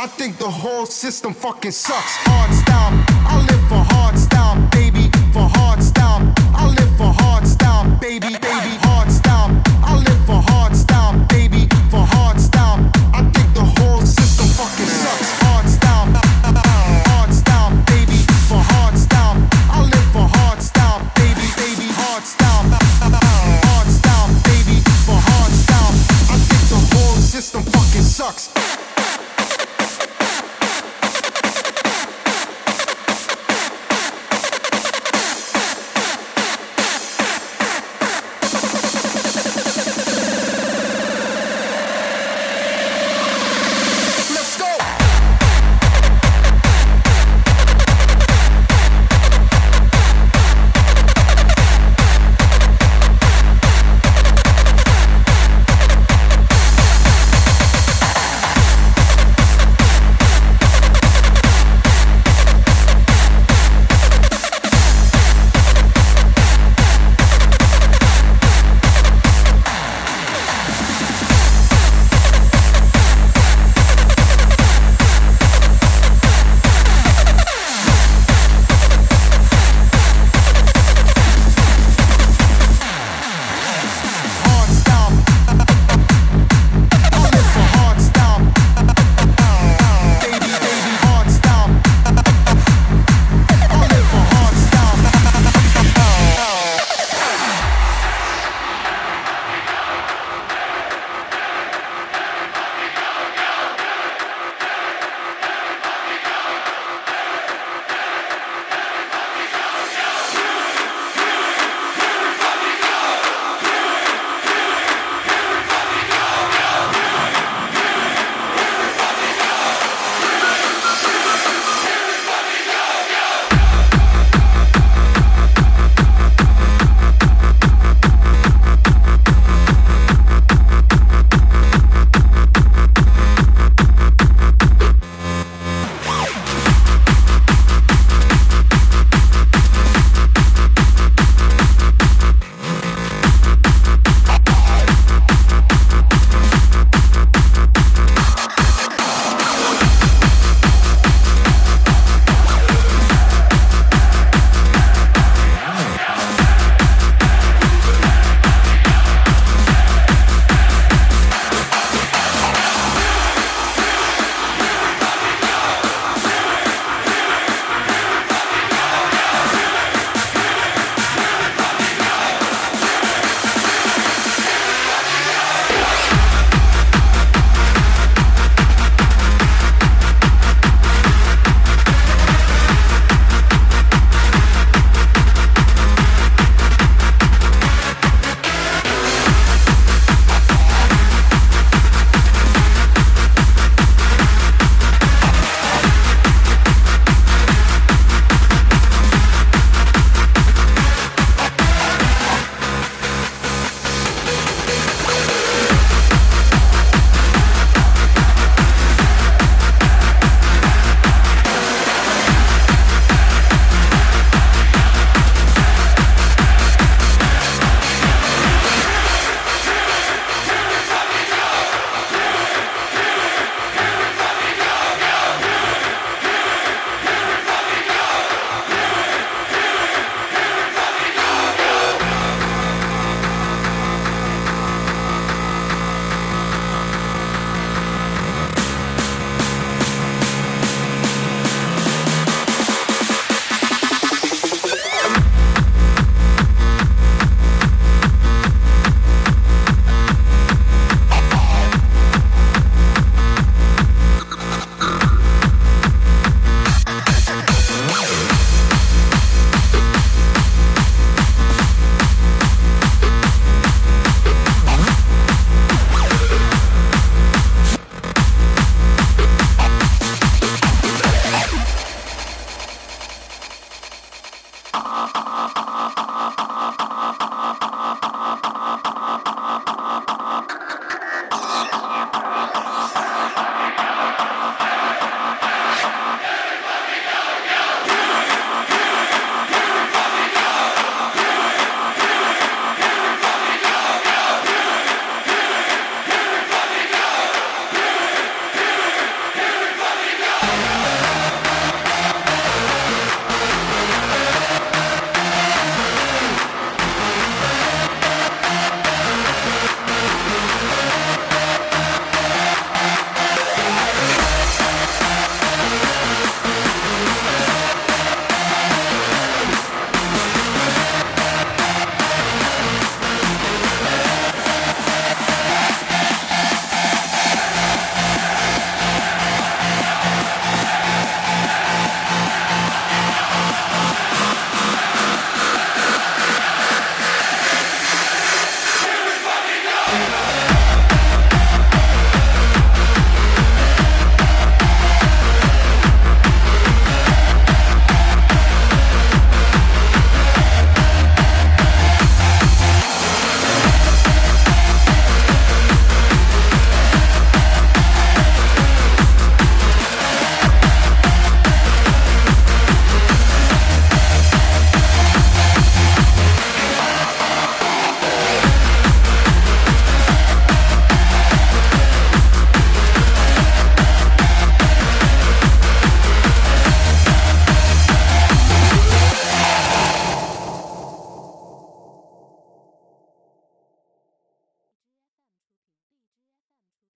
I think the whole system fucking sucks. Hard style, I live for hard style, baby, for hard style.